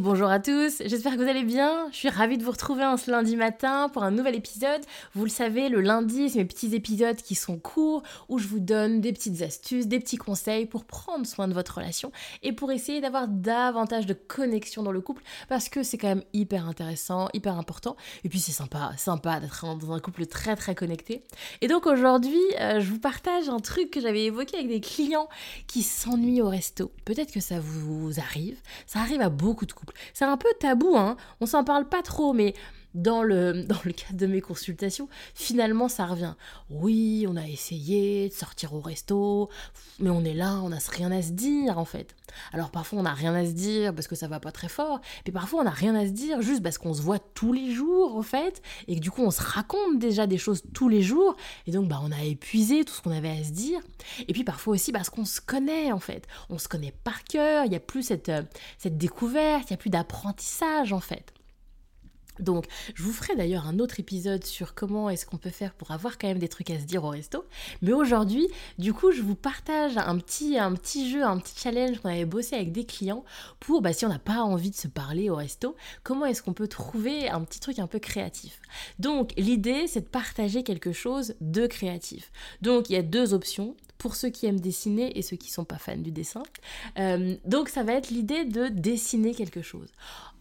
Bonjour à tous, j'espère que vous allez bien. Je suis ravie de vous retrouver en ce lundi matin pour un nouvel épisode. Vous le savez, le lundi, c'est mes petits épisodes qui sont courts où je vous donne des petites astuces, des petits conseils pour prendre soin de votre relation et pour essayer d'avoir davantage de connexion dans le couple parce que c'est quand même hyper intéressant, hyper important. Et puis c'est sympa, sympa d'être dans un couple très très connecté. Et donc aujourd'hui, euh, je vous partage un truc que j'avais évoqué avec des clients qui s'ennuient au resto. Peut-être que ça vous arrive, ça arrive à beaucoup de couples c'est un peu tabou, hein. On s'en parle pas trop, mais dans le, dans le cadre de mes consultations, finalement ça revient. Oui, on a essayé de sortir au resto, mais on est là, on n'a rien à se dire en fait. Alors parfois on n'a rien à se dire parce que ça va pas très fort, mais parfois on n'a rien à se dire juste parce qu'on se voit tous les jours en fait, et que du coup on se raconte déjà des choses tous les jours, et donc bah on a épuisé tout ce qu'on avait à se dire. Et puis parfois aussi parce qu'on se connaît en fait, on se connaît par cœur, il n'y a plus cette, euh, cette découverte, il n'y a plus d'apprentissage en fait. Donc, je vous ferai d'ailleurs un autre épisode sur comment est-ce qu'on peut faire pour avoir quand même des trucs à se dire au resto. Mais aujourd'hui, du coup, je vous partage un petit, jeu, un petit challenge qu'on avait bossé avec des clients pour, bah, si on n'a pas envie de se parler au resto, comment est-ce qu'on peut trouver un petit truc un peu créatif. Donc, l'idée, c'est de partager quelque chose de créatif. Donc, il y a deux options pour ceux qui aiment dessiner et ceux qui sont pas fans du dessin. Euh, donc ça va être l'idée de dessiner quelque chose.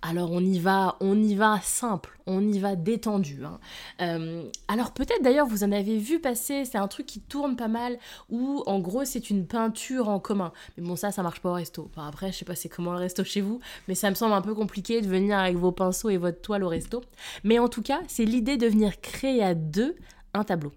Alors on y va, on y va simple, on y va détendu. Hein. Euh, alors peut-être d'ailleurs vous en avez vu passer, c'est un truc qui tourne pas mal, où en gros c'est une peinture en commun. Mais bon ça, ça marche pas au resto. après je sais pas c'est comment le resto chez vous, mais ça me semble un peu compliqué de venir avec vos pinceaux et votre toile au resto. Mais en tout cas c'est l'idée de venir créer à deux un tableau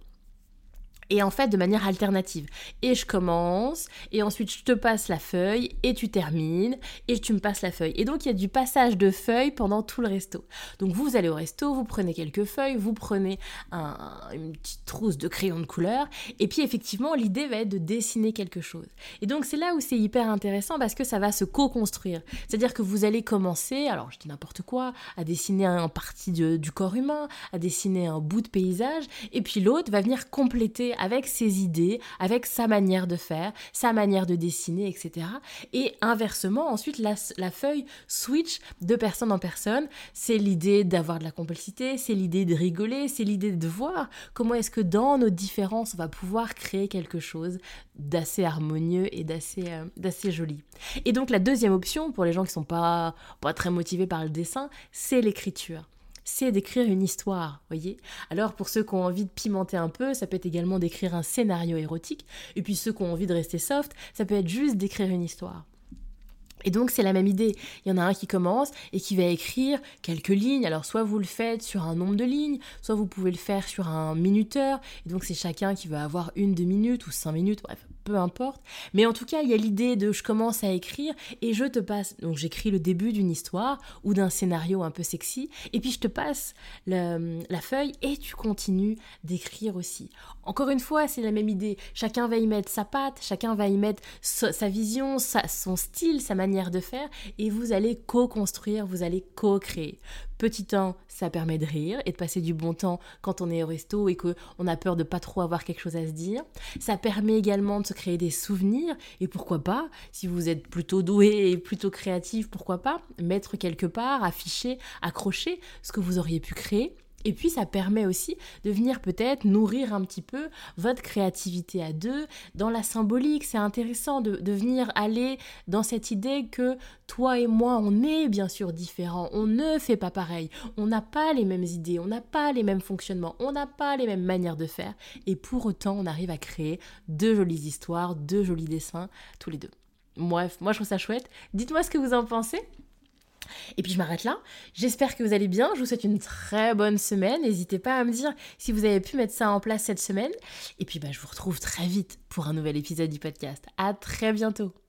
et en fait de manière alternative. Et je commence, et ensuite je te passe la feuille, et tu termines, et tu me passes la feuille. Et donc il y a du passage de feuilles pendant tout le resto. Donc vous allez au resto, vous prenez quelques feuilles, vous prenez une petite trousse de crayons de couleur, et puis effectivement l'idée va être de dessiner quelque chose. Et donc c'est là où c'est hyper intéressant parce que ça va se co-construire. C'est-à-dire que vous allez commencer, alors je dis n'importe quoi, à dessiner un partie du corps humain, à dessiner un bout de paysage, et puis l'autre va venir compléter avec ses idées, avec sa manière de faire, sa manière de dessiner, etc. Et inversement, ensuite, la, feuille switch de personne en personne. C'est l'idée d'avoir de la complicité, c'est l'idée de rigoler, c'est l'idée de voir comment est-ce que dans nos différences, on va pouvoir créer quelque chose d'assez harmonieux et d'assez euh, joli. Et donc la deuxième option, pour les gens qui sont pas très motivés par le dessin, c'est l'écriture c'est d'écrire une histoire, voyez Alors pour ceux qui ont envie de pimenter un peu, ça peut être également d'écrire un scénario érotique, et puis ceux qui ont envie de rester soft, ça peut être juste d'écrire une histoire. Et donc c'est la même idée. Il y en a un qui commence et qui va écrire quelques lignes. Alors soit vous le faites sur un nombre de lignes, soit vous pouvez le faire sur un minuteur. Et donc c'est chacun qui va avoir une, deux minutes ou cinq minutes, bref, peu importe. Mais en tout cas, il y a l'idée de je commence à écrire et je te passe. Donc j'écris le début d'une histoire ou d'un scénario un peu sexy, et puis je te passe la feuille et tu continues d'écrire aussi. Encore une fois, c'est la même idée. Chacun va y mettre sa patte, chacun va y mettre sa, vision, son style, sa manière de faire, et vous allez co-construire, vous allez co-créer. Petit temps, ça permet de rire et de passer du bon temps quand on est au resto et qu'on a peur de pas trop avoir quelque chose à se dire. Ça permet également de se créer des souvenirs et pourquoi pas, si vous êtes plutôt doué et plutôt créatif, pourquoi pas, mettre quelque part, afficher, accrocher ce que vous auriez pu créer et puis ça permet aussi de venir peut-être nourrir un petit peu votre créativité à deux. Dans la symbolique, c'est intéressant de, venir aller dans cette idée que toi et moi, on est bien sûr différents, on ne fait pas pareil, on n'a pas les mêmes idées, on n'a pas les mêmes fonctionnements, on n'a pas les mêmes manières de faire. Et pour autant, on arrive à créer deux jolies histoires, deux jolis dessins, tous les deux. Bref, moi je trouve ça chouette. Dites-moi ce que vous en pensez. Et puis je m'arrête là. J'espère que vous allez bien. Je vous souhaite une très bonne semaine. N'hésitez pas à me dire si vous avez pu mettre ça en place cette semaine. Et puis bah, je vous retrouve très vite pour un nouvel épisode du podcast. À très bientôt.